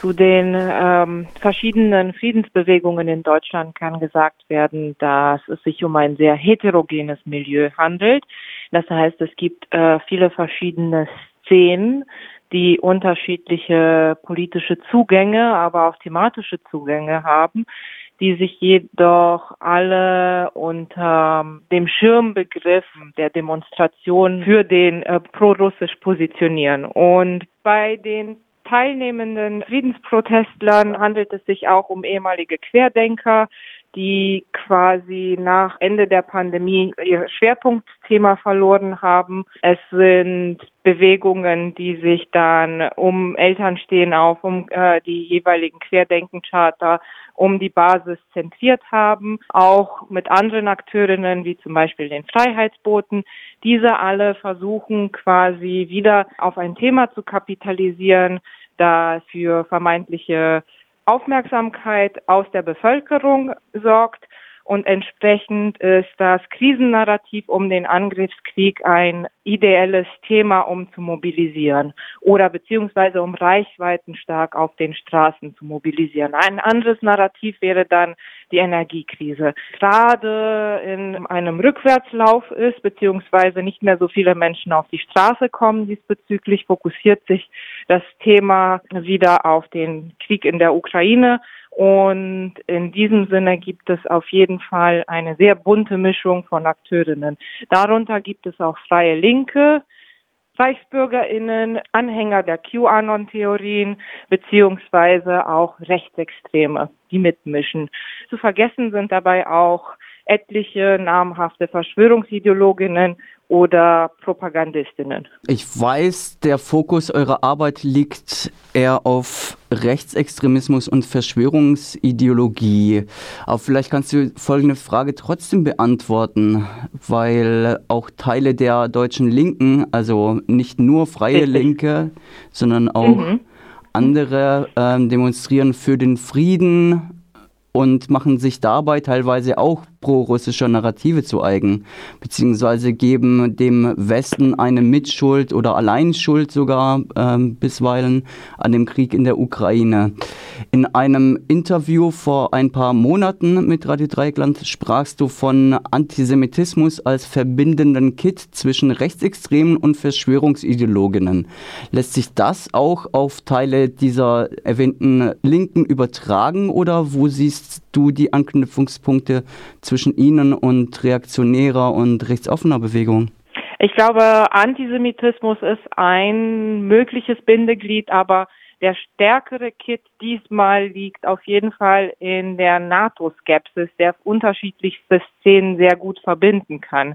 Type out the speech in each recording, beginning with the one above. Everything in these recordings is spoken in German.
Zu den ähm, verschiedenen Friedensbewegungen in Deutschland kann gesagt werden, dass es sich um ein sehr heterogenes Milieu handelt. Das heißt, es gibt äh, viele verschiedene Szenen, die unterschiedliche politische Zugänge, aber auch thematische Zugänge haben, die sich jedoch alle unter dem Schirmbegriff der Demonstration für den äh, pro-russisch positionieren. Und bei den teilnehmenden Friedensprotestlern handelt es sich auch um ehemalige Querdenker, die quasi nach Ende der Pandemie ihr Schwerpunktthema verloren haben. Es sind Bewegungen, die sich dann um Eltern stehen auf, um äh, die jeweiligen Querdenkencharter, um die Basis zentriert haben, auch mit anderen Akteurinnen wie zum Beispiel den Freiheitsboten. Diese alle versuchen quasi wieder auf ein Thema zu kapitalisieren, das für vermeintliche Aufmerksamkeit aus der Bevölkerung sorgt und entsprechend ist das Krisennarrativ um den Angriffskrieg ein ideelles Thema, um zu mobilisieren oder beziehungsweise um Reichweiten stark auf den Straßen zu mobilisieren. Ein anderes Narrativ wäre dann die Energiekrise. Gerade in einem Rückwärtslauf ist, beziehungsweise nicht mehr so viele Menschen auf die Straße kommen diesbezüglich, fokussiert sich das Thema wieder auf den Krieg in der Ukraine und in diesem Sinne gibt es auf jeden Fall eine sehr bunte Mischung von Akteurinnen. Darunter gibt es auch freie Linke, ReichsbürgerInnen, Anhänger der QAnon-Theorien, beziehungsweise auch Rechtsextreme, die mitmischen. Zu vergessen sind dabei auch etliche namhafte Verschwörungsideologinnen oder Propagandistinnen. Ich weiß, der Fokus eurer Arbeit liegt eher auf Rechtsextremismus und Verschwörungsideologie. Aber vielleicht kannst du folgende Frage trotzdem beantworten, weil auch Teile der deutschen Linken, also nicht nur freie Linke, sondern auch mhm. andere äh, demonstrieren für den Frieden und machen sich dabei teilweise auch pro-russischer Narrative zu eigen, beziehungsweise geben dem Westen eine Mitschuld oder Alleinschuld sogar ähm, bisweilen an dem Krieg in der Ukraine. In einem Interview vor ein paar Monaten mit Radio Dreieckland sprachst du von Antisemitismus als verbindenden Kit zwischen Rechtsextremen und Verschwörungsideologinnen. Lässt sich das auch auf Teile dieser erwähnten Linken übertragen oder wo siehst du die Anknüpfungspunkte zwischen Ihnen und reaktionärer und rechtsoffener Bewegung? Ich glaube, Antisemitismus ist ein mögliches Bindeglied, aber der stärkere Kit diesmal liegt auf jeden Fall in der NATO-Skepsis, der unterschiedlichste Szenen sehr gut verbinden kann.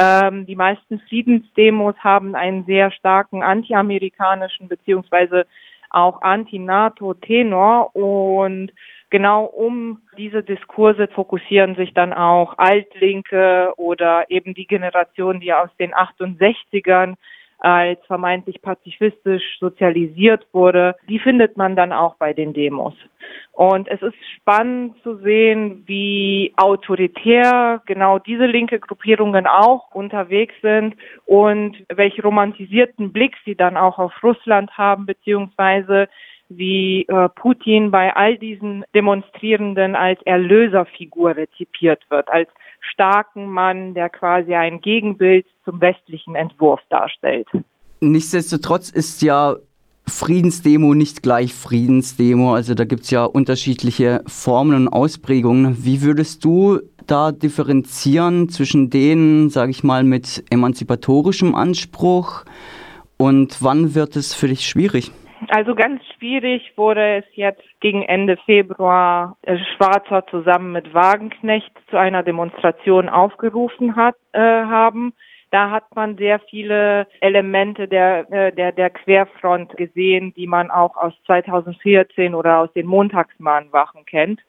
Ähm, die meisten Friedensdemos haben einen sehr starken antiamerikanischen beziehungsweise auch anti-NATO-Tenor und genau um diese Diskurse fokussieren sich dann auch Altlinke oder eben die Generation, die aus den 68ern als vermeintlich pazifistisch sozialisiert wurde, die findet man dann auch bei den Demos. Und es ist spannend zu sehen, wie autoritär genau diese linke Gruppierungen auch unterwegs sind und welch romantisierten Blick sie dann auch auf Russland haben, beziehungsweise wie äh, Putin bei all diesen Demonstrierenden als Erlöserfigur rezipiert wird, als starken Mann, der quasi ein Gegenbild zum westlichen Entwurf darstellt. Nichtsdestotrotz ist ja Friedensdemo nicht gleich Friedensdemo. Also da gibt es ja unterschiedliche Formen und Ausprägungen. Wie würdest du da differenzieren zwischen denen, sage ich mal, mit emanzipatorischem Anspruch und wann wird es für dich schwierig? Also ganz schwierig wurde es jetzt gegen Ende Februar äh, Schwarzer zusammen mit Wagenknecht zu einer Demonstration aufgerufen hat, äh, haben. Da hat man sehr viele Elemente der, äh, der, der Querfront gesehen, die man auch aus 2014 oder aus den Montagsmahnwachen kennt.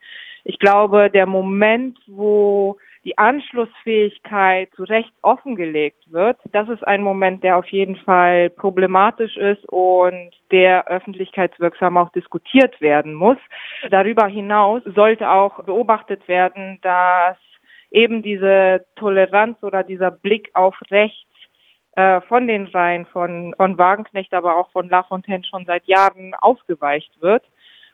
Ich glaube, der Moment, wo die Anschlussfähigkeit zu Recht offengelegt wird, das ist ein Moment, der auf jeden Fall problematisch ist und der öffentlichkeitswirksam auch diskutiert werden muss. Darüber hinaus sollte auch beobachtet werden, dass eben diese Toleranz oder dieser Blick auf rechts äh, von den Reihen von, von Wagenknecht, aber auch von Lafontaine schon seit Jahren aufgeweicht wird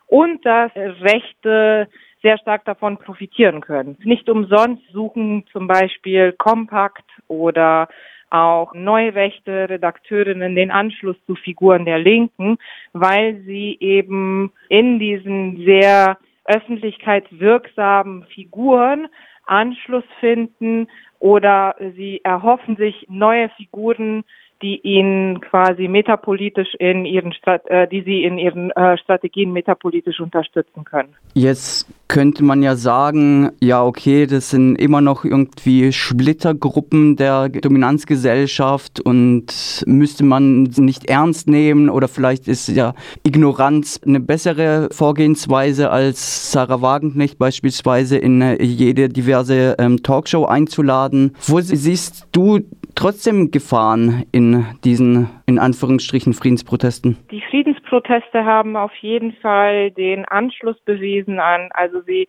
und dass Rechte sehr stark davon profitieren können. Nicht umsonst suchen zum Beispiel Kompakt oder auch neurechte Redakteurinnen den Anschluss zu Figuren der Linken, weil sie eben in diesen sehr öffentlichkeitswirksamen Figuren Anschluss finden oder sie erhoffen sich neue Figuren, die ihnen quasi metapolitisch in ihren äh, die sie in ihren äh, Strategien metapolitisch unterstützen können. Jetzt könnte man ja sagen, ja okay, das sind immer noch irgendwie Splittergruppen der Dominanzgesellschaft und müsste man nicht ernst nehmen oder vielleicht ist ja Ignoranz eine bessere Vorgehensweise als Sarah Wagenknecht beispielsweise in jede diverse ähm, Talkshow einzuladen. Wo siehst du trotzdem Gefahren in diesen, in Anführungsstrichen, Friedensprotesten? Die Friedensproteste haben auf jeden Fall den Anschluss bewiesen an, also sie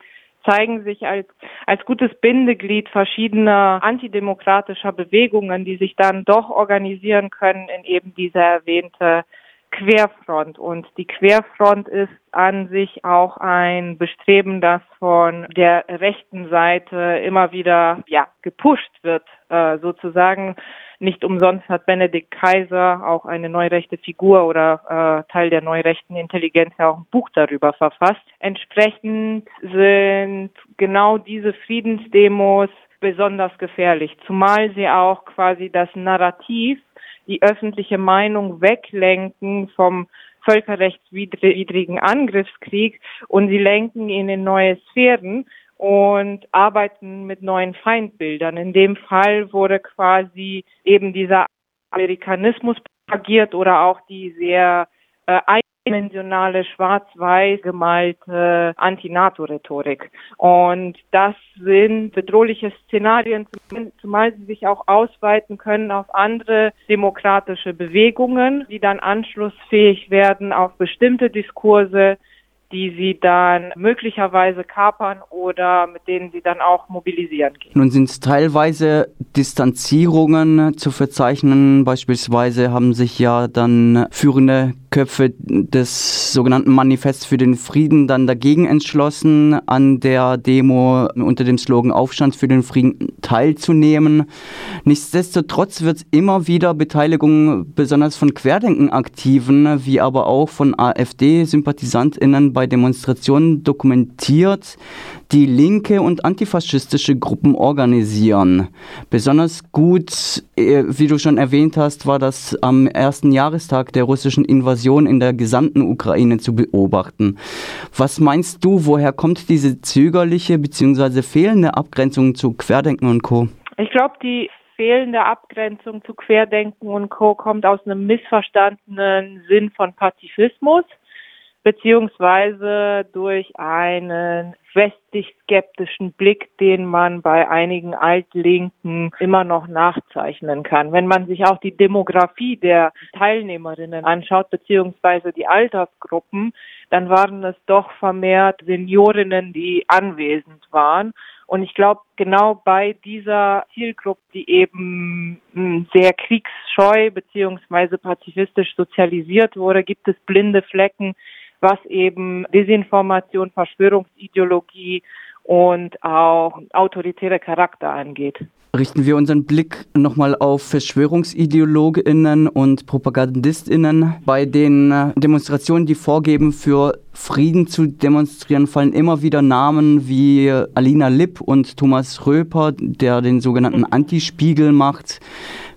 zeigen sich als, als gutes Bindeglied verschiedener antidemokratischer Bewegungen, die sich dann doch organisieren können in eben diese erwähnte Querfront. Und die Querfront ist an sich auch ein Bestreben, das von der rechten Seite immer wieder ja, gepusht wird, äh, sozusagen. Nicht umsonst hat Benedikt Kaiser auch eine neurechte Figur oder äh, Teil der neurechten Intelligenz ja auch ein Buch darüber verfasst. Entsprechend sind genau diese Friedensdemos besonders gefährlich, zumal sie auch quasi das Narrativ die öffentliche Meinung weglenken vom völkerrechtswidrigen Angriffskrieg und sie lenken ihn in neue Sphären und arbeiten mit neuen Feindbildern. In dem Fall wurde quasi eben dieser Amerikanismus propagiert oder auch die sehr äh, dimensionale schwarz-weiß gemalte Anti-NATO-Rhetorik. Und das sind bedrohliche Szenarien, zumal sie sich auch ausweiten können auf andere demokratische Bewegungen, die dann anschlussfähig werden auf bestimmte Diskurse, die sie dann möglicherweise kapern oder mit denen sie dann auch mobilisieren gehen. Nun sind es teilweise Distanzierungen zu verzeichnen. Beispielsweise haben sich ja dann führende Köpfe des sogenannten Manifests für den Frieden dann dagegen entschlossen, an der Demo unter dem Slogan Aufstand für den Frieden teilzunehmen. Nichtsdestotrotz wird immer wieder Beteiligung besonders von Querdenken-Aktiven, wie aber auch von AfD-SympathisantInnen bei Demonstrationen dokumentiert, die linke und antifaschistische Gruppen organisieren. Besonders gut, äh, wie du schon erwähnt hast, war das am ersten Jahrestag der russischen Invasion in der gesamten Ukraine zu beobachten. Was meinst du, woher kommt diese zögerliche bzw. fehlende Abgrenzung zu Querdenken und Co? Ich glaube, die fehlende Abgrenzung zu Querdenken und Co. kommt aus einem missverstandenen Sinn von Pazifismus beziehungsweise durch einen westlich skeptischen Blick, den man bei einigen Altlinken immer noch nachzeichnen kann. Wenn man sich auch die Demografie der Teilnehmerinnen anschaut, beziehungsweise die Altersgruppen, dann waren es doch vermehrt Seniorinnen, die anwesend waren. Und ich glaube, genau bei dieser Zielgruppe, die eben hm, sehr kriegsscheu beziehungsweise pazifistisch sozialisiert wurde, gibt es blinde Flecken, was eben Desinformation, Verschwörungsideologie und auch autoritäre Charakter angeht. Richten wir unseren Blick nochmal auf Verschwörungsideologinnen und Propagandistinnen. Bei den Demonstrationen, die vorgeben, für Frieden zu demonstrieren, fallen immer wieder Namen wie Alina Lipp und Thomas Röper, der den sogenannten Antispiegel macht.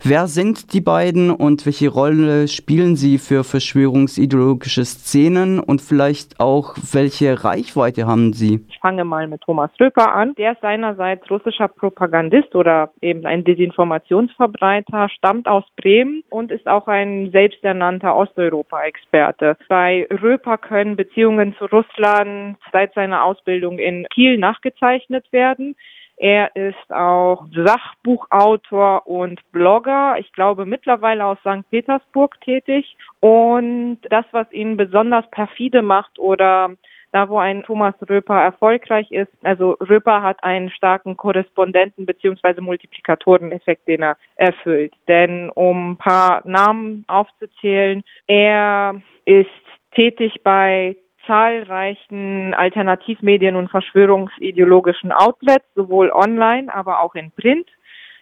Wer sind die beiden und welche Rolle spielen sie für verschwörungsideologische Szenen und vielleicht auch welche Reichweite haben sie? Ich fange mal mit Thomas Röper an. Der ist seinerseits russischer Propagandist oder eben ein Desinformationsverbreiter, stammt aus Bremen und ist auch ein selbsternannter Osteuropa-Experte. Bei Röper können Beziehungen zu Russland seit seiner Ausbildung in Kiel nachgezeichnet werden. Er ist auch Sachbuchautor und Blogger. Ich glaube mittlerweile aus St. Petersburg tätig. Und das, was ihn besonders perfide macht oder da wo ein Thomas Röper erfolgreich ist. Also Röper hat einen starken Korrespondenten beziehungsweise Multiplikatoreneffekt, den er erfüllt. Denn um ein paar Namen aufzuzählen, er ist tätig bei zahlreichen Alternativmedien und verschwörungsideologischen Outlets, sowohl online, aber auch in Print.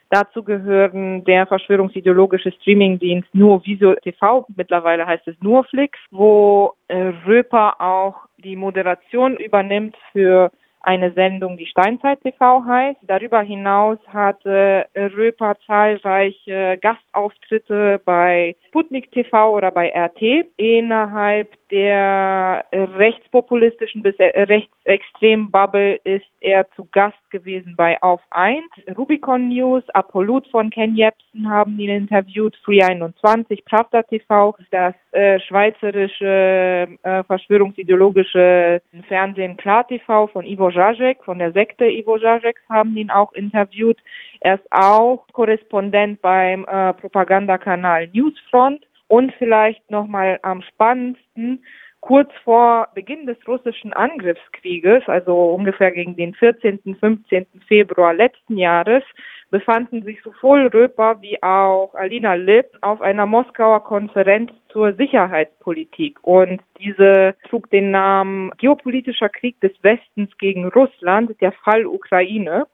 Dazu gehören der verschwörungsideologische Streamingdienst Nur Visio TV, mittlerweile heißt es Nurflix, wo äh, Röper auch die Moderation übernimmt für eine Sendung, die Steinzeit TV heißt. Darüber hinaus hatte Röper zahlreiche Gastauftritte bei Sputnik TV oder bei RT. Innerhalb der rechtspopulistischen bis rechtsextremen Bubble ist er zu Gast gewesen bei Auf 1. Rubicon News, Apollut von Ken Jebsen haben ihn interviewt, Free 21, Pravda TV, das äh, schweizerische äh, verschwörungsideologische Fernsehen Klar TV von Ivo Zajek, von der Sekte Ivo Zajeks haben ihn auch interviewt. Er ist auch Korrespondent beim äh, Propagandakanal Newsfront und vielleicht nochmal am spannendsten, kurz vor Beginn des russischen Angriffskrieges, also ungefähr gegen den 14., 15. Februar letzten Jahres, befanden sich sowohl Röper wie auch Alina Lipp auf einer Moskauer Konferenz zur Sicherheitspolitik. Und diese trug den Namen Geopolitischer Krieg des Westens gegen Russland, der Fall Ukraine.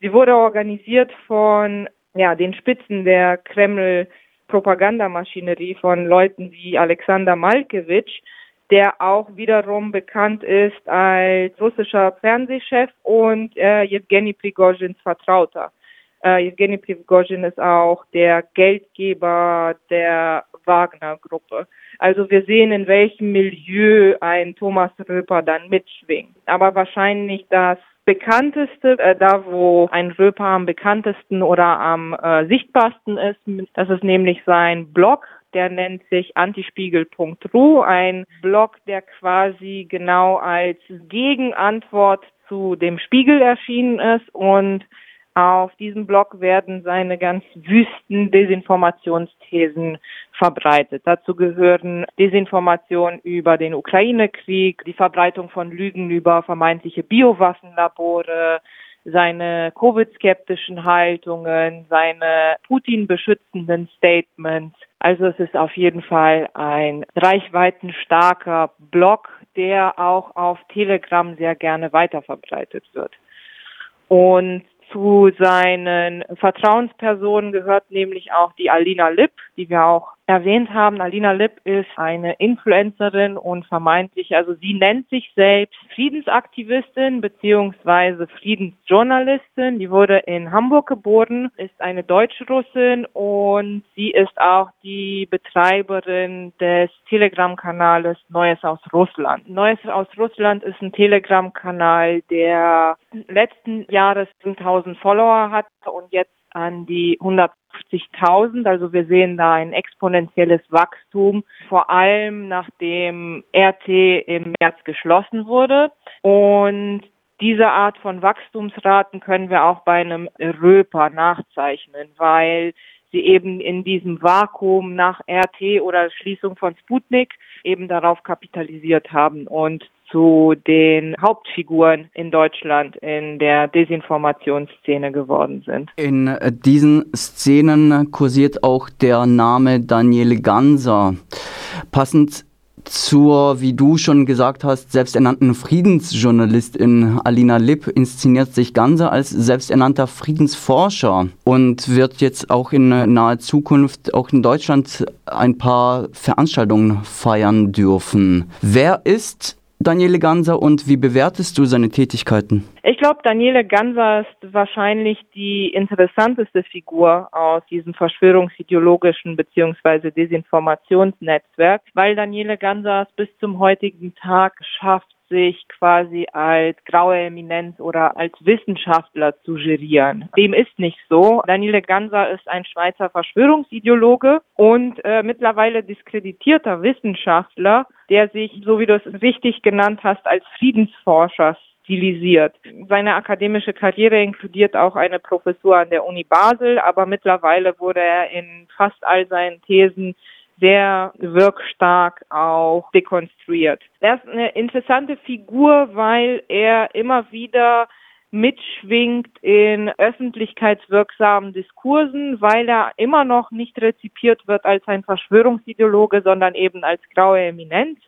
Sie wurde organisiert von ja, den Spitzen der Kreml Propagandamaschinerie von Leuten wie Alexander Malkewitsch, der auch wiederum bekannt ist als russischer Fernsehchef und äh, Jewgeni Prigozhins Vertrauter. Äh, Jewgeni Prigozhin ist auch der Geldgeber der Wagner-Gruppe. Also wir sehen, in welchem Milieu ein Thomas Röper dann mitschwingt. Aber wahrscheinlich das bekannteste, äh, da wo ein Röper am bekanntesten oder am äh, sichtbarsten ist, das ist nämlich sein Blog, der nennt sich antispiegel.ru, ein Blog, der quasi genau als Gegenantwort zu dem Spiegel erschienen ist und auf diesem Blog werden seine ganz wüsten Desinformationsthesen verbreitet. Dazu gehören Desinformation über den Ukraine-Krieg, die Verbreitung von Lügen über vermeintliche Biowaffenlabore, seine Covid-skeptischen Haltungen, seine Putin-beschützenden Statements. Also es ist auf jeden Fall ein reichweitenstarker Blog, der auch auf Telegram sehr gerne weiterverbreitet wird. Und zu seinen Vertrauenspersonen gehört nämlich auch die Alina Lipp, die wir auch erwähnt haben. Alina Lipp ist eine Influencerin und vermeintlich, also sie nennt sich selbst Friedensaktivistin beziehungsweise Friedensjournalistin. Die wurde in Hamburg geboren, ist eine Deutsch-Russin und sie ist auch die Betreiberin des Telegram-Kanales Neues aus Russland. Neues aus Russland ist ein Telegram-Kanal, der letzten Jahres 1000 Follower hat und jetzt an die 150.000. Also wir sehen da ein exponentielles Wachstum, vor allem nachdem RT im März geschlossen wurde. Und diese Art von Wachstumsraten können wir auch bei einem Röper nachzeichnen, weil sie eben in diesem Vakuum nach RT oder Schließung von Sputnik eben darauf kapitalisiert haben und zu den Hauptfiguren in Deutschland in der Desinformationsszene geworden sind. In diesen Szenen kursiert auch der Name Daniele Ganser. Passend zur, wie du schon gesagt hast, selbsternannten Friedensjournalistin Alina Lipp inszeniert sich Ganser als selbsternannter Friedensforscher und wird jetzt auch in naher Zukunft auch in Deutschland ein paar Veranstaltungen feiern dürfen. Wer ist Daniele Ganser und wie bewertest du seine Tätigkeiten? Ich glaube, Daniele Ganser ist wahrscheinlich die interessanteste Figur aus diesem verschwörungsideologischen bzw. Desinformationsnetzwerk, weil Daniele Ganser es bis zum heutigen Tag schafft, sich quasi als graue Eminenz oder als Wissenschaftler zu gerieren. Dem ist nicht so. Daniele Ganser ist ein Schweizer Verschwörungsideologe und äh, mittlerweile diskreditierter Wissenschaftler, der sich, so wie du es richtig genannt hast, als Friedensforscher stilisiert. Seine akademische Karriere inkludiert auch eine Professur an der Uni Basel, aber mittlerweile wurde er in fast all seinen Thesen sehr wirkstark auch dekonstruiert. Er ist eine interessante Figur, weil er immer wieder mitschwingt in öffentlichkeitswirksamen Diskursen, weil er immer noch nicht rezipiert wird als ein Verschwörungsideologe, sondern eben als graue Eminenz.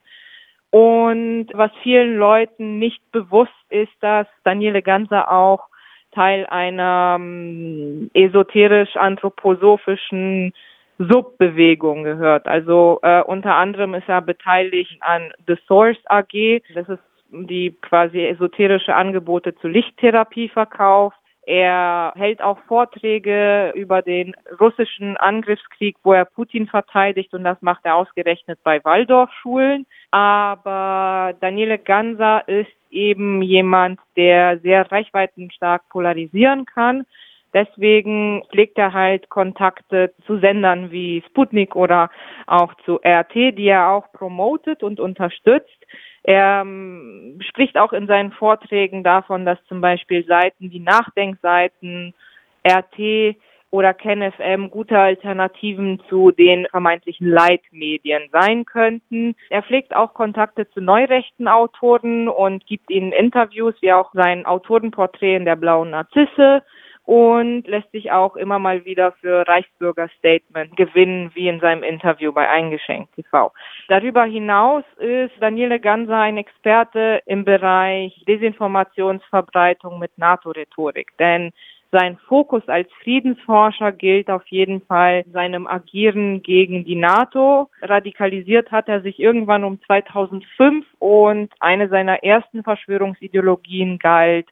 Und was vielen Leuten nicht bewusst ist, dass Daniele Ganser auch Teil einer ähm, esoterisch-anthroposophischen Subbewegung gehört. Also äh, unter anderem ist er beteiligt an The Source AG. Das ist die quasi esoterische Angebote zur Lichttherapie verkauft. Er hält auch Vorträge über den russischen Angriffskrieg, wo er Putin verteidigt und das macht er ausgerechnet bei Waldorfschulen. Aber Daniele Gansa ist eben jemand, der sehr reichweitenstark polarisieren kann. Deswegen pflegt er halt Kontakte zu Sendern wie Sputnik oder auch zu RT, die er auch promotet und unterstützt. Er ähm, spricht auch in seinen Vorträgen davon, dass zum Beispiel Seiten wie Nachdenkseiten, RT oder KenFM gute Alternativen zu den vermeintlichen Leitmedien sein könnten. Er pflegt auch Kontakte zu neurechten Autoren und gibt ihnen Interviews, wie auch sein Autorenporträt in der blauen Narzisse und lässt sich auch immer mal wieder für Reichsbürger Statement gewinnen, wie in seinem Interview bei Eingeschenkt TV. Darüber hinaus ist Daniele Ganser ein Experte im Bereich Desinformationsverbreitung mit NATO-Rhetorik, denn sein Fokus als Friedensforscher gilt auf jeden Fall seinem Agieren gegen die NATO. Radikalisiert hat er sich irgendwann um 2005 und eine seiner ersten Verschwörungsideologien galt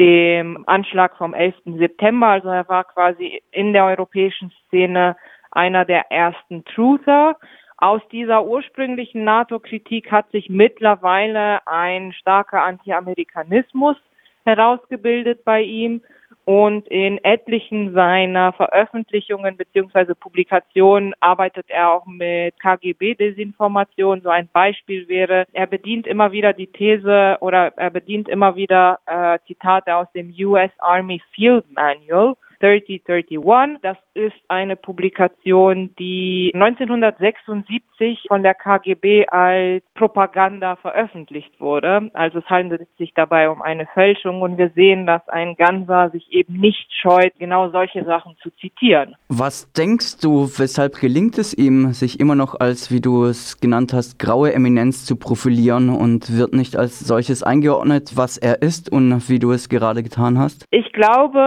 dem Anschlag vom 11. September. Also er war quasi in der europäischen Szene einer der ersten Truther. Aus dieser ursprünglichen NATO-Kritik hat sich mittlerweile ein starker Anti-Amerikanismus herausgebildet bei ihm und in etlichen seiner Veröffentlichungen beziehungsweise Publikationen arbeitet er auch mit KGB-Desinformation. So ein Beispiel wäre, er bedient immer wieder die These oder er bedient immer wieder äh, Zitate aus dem US Army Field Manual 3031. Das ist eine Publikation, die 1976 von der KGB als Propaganda veröffentlicht wurde. Also es handelt sich dabei um eine Fälschung und wir sehen, dass ein Ganser sich eben nicht scheut, genau solche Sachen zu zitieren. Was denkst du, weshalb gelingt es ihm, sich immer noch als, wie du es genannt hast, graue Eminenz zu profilieren und wird nicht als solches eingeordnet, was er ist und wie du es gerade getan hast? Ich glaube,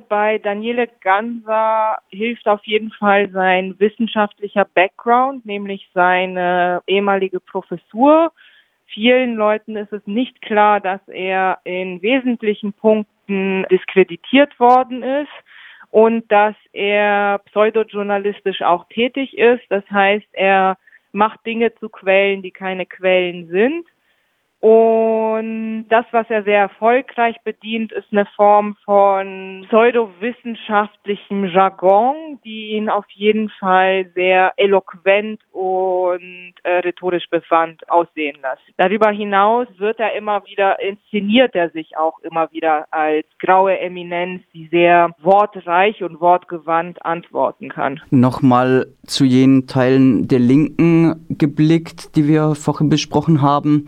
bei Daniele Ganser hilft auf jeden Fall sein wissenschaftlicher Background, nämlich seine ehemalige Professur. Vielen Leuten ist es nicht klar, dass er in wesentlichen Punkten diskreditiert worden ist und dass er pseudojournalistisch auch tätig ist. Das heißt, er macht Dinge zu Quellen, die keine Quellen sind. Und das, was er sehr erfolgreich bedient, ist eine Form von pseudowissenschaftlichem Jargon, die ihn auf jeden Fall sehr eloquent und äh, rhetorisch bewandt aussehen lässt. Darüber hinaus wird er immer wieder, inszeniert er sich auch immer wieder als graue Eminenz, die sehr wortreich und wortgewandt antworten kann. Nochmal zu jenen Teilen der Linken geblickt, die wir vorhin besprochen haben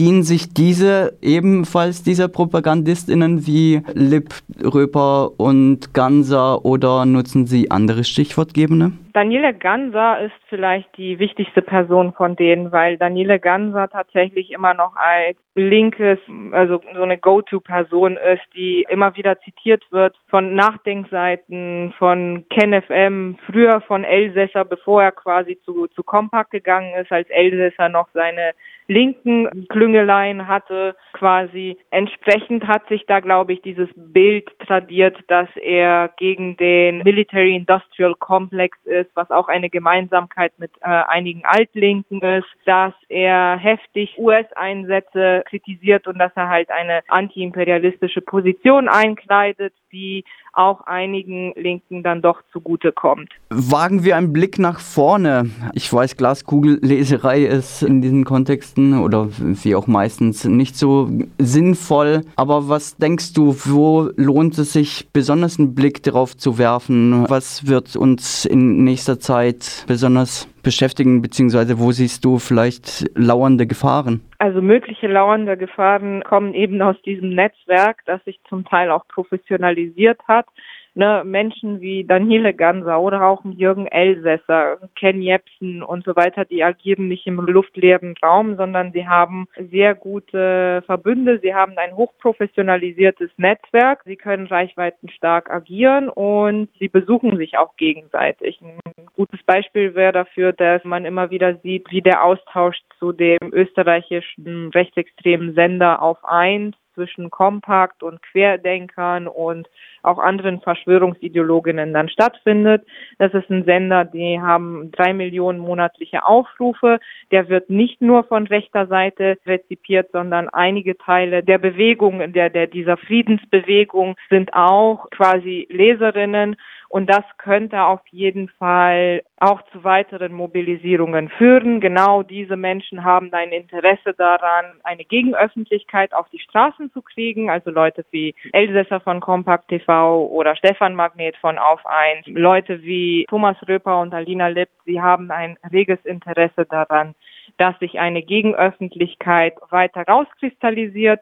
Bedienen sich diese ebenfalls dieser PropagandistInnen wie Lipp, Röper und Ganser oder nutzen sie andere Stichwortgebende? Daniele Ganser ist vielleicht die wichtigste Person von denen, weil Daniele Ganser tatsächlich immer noch als linkes, also so eine Go-To-Person ist, die immer wieder zitiert wird von Nachdenkseiten, von KenFM, früher von Elsässer, bevor er quasi zu, zu Compact gegangen ist, als Elsässer noch seine linken Klüngeleien hatte, quasi. Entsprechend hat sich da, glaube ich, dieses Bild tradiert, dass er gegen den Military Industrial Complex ist, was auch eine Gemeinsamkeit mit äh, einigen Altlinken ist, dass er heftig US-Einsätze kritisiert und dass er halt eine antiimperialistische Position einkleidet, die auch einigen Linken dann doch zugutekommt. Wagen wir einen Blick nach vorne. Ich weiß, Glaskugelleserei ist in diesen Kontexten oder wie auch meistens nicht so sinnvoll. Aber was denkst du, wo lohnt es sich besonders einen Blick darauf zu werfen? Was wird uns in nächster Zeit besonders beschäftigen, beziehungsweise wo siehst du vielleicht lauernde Gefahren? Also mögliche lauernde Gefahren kommen eben aus diesem Netzwerk, das sich zum Teil auch professionalisiert hat. Ne, Menschen wie Daniele Ganser oder auch Jürgen Elsässer, Ken Jepsen und so weiter, die agieren nicht im luftleeren Raum, sondern sie haben sehr gute Verbünde, sie haben ein hochprofessionalisiertes Netzwerk, sie können reichweitenstark agieren und sie besuchen sich auch gegenseitig. Ein gutes Beispiel wäre dafür, dass man immer wieder sieht, wie der Austausch zu dem österreichischen rechtsextremen Sender auf eins zwischen Kompakt und Querdenkern und auch anderen Verschwörungsideologinnen dann stattfindet. Das ist ein Sender, die haben drei Millionen monatliche Aufrufe. Der wird nicht nur von rechter Seite rezipiert, sondern einige Teile der Bewegung, der, der dieser Friedensbewegung sind auch quasi Leserinnen und das könnte auf jeden Fall auch zu weiteren Mobilisierungen führen. Genau diese Menschen haben ein Interesse daran, eine Gegenöffentlichkeit auf die Straßen zu kriegen. Also Leute wie Elsässer von Compact TV oder Stefan Magnet von Auf 1, Leute wie Thomas Röper und Alina Lipp, sie haben ein reges Interesse daran, dass sich eine Gegenöffentlichkeit weiter rauskristallisiert.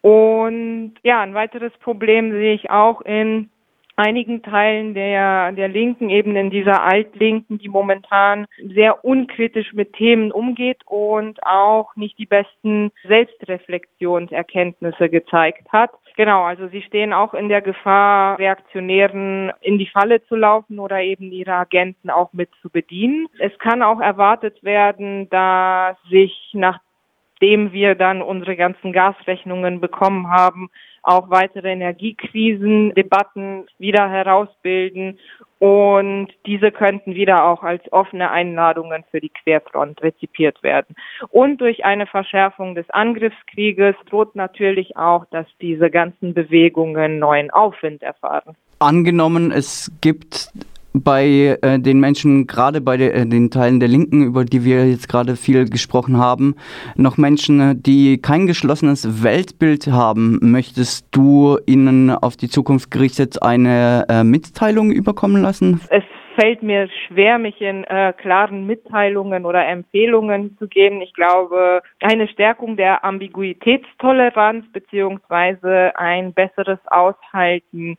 Und ja, ein weiteres Problem sehe ich auch in einigen Teilen der, der Linken, eben in dieser Altlinken, die momentan sehr unkritisch mit Themen umgeht und auch nicht die besten Selbstreflexionserkenntnisse gezeigt hat. Genau, also sie stehen auch in der Gefahr, Reaktionären in die Falle zu laufen oder eben ihre Agenten auch mit zu bedienen. Es kann auch erwartet werden, dass sich nachdem wir dann unsere ganzen Gasrechnungen bekommen haben, auch weitere Energiekrisendebatten wieder herausbilden. Und diese könnten wieder auch als offene Einladungen für die Querfront rezipiert werden. Und durch eine Verschärfung des Angriffskrieges droht natürlich auch, dass diese ganzen Bewegungen neuen Aufwind erfahren. Angenommen, es gibt bei äh, den Menschen, gerade bei de, äh, den Teilen der Linken, über die wir jetzt gerade viel gesprochen haben, noch Menschen, die kein geschlossenes Weltbild haben. Möchtest du ihnen auf die Zukunft gerichtet eine äh, Mitteilung überkommen lassen? Es fällt mir schwer, mich in äh, klaren Mitteilungen oder Empfehlungen zu geben. Ich glaube, eine Stärkung der Ambiguitätstoleranz beziehungsweise ein besseres Aushalten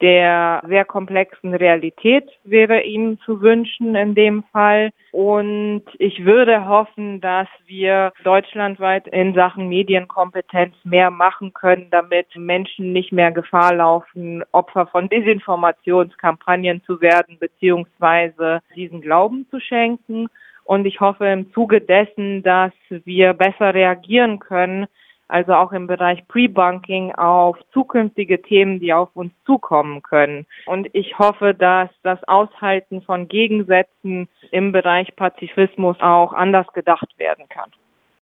der sehr komplexen Realität wäre ihm zu wünschen in dem Fall. Und ich würde hoffen, dass wir deutschlandweit in Sachen Medienkompetenz mehr machen können, damit Menschen nicht mehr Gefahr laufen, Opfer von Desinformationskampagnen zu werden, beziehungsweise diesen Glauben zu schenken. Und ich hoffe im Zuge dessen, dass wir besser reagieren können, also auch im Bereich Pre-Banking auf zukünftige Themen, die auf uns zukommen können. Und ich hoffe, dass das Aushalten von Gegensätzen im Bereich Pazifismus auch anders gedacht werden kann.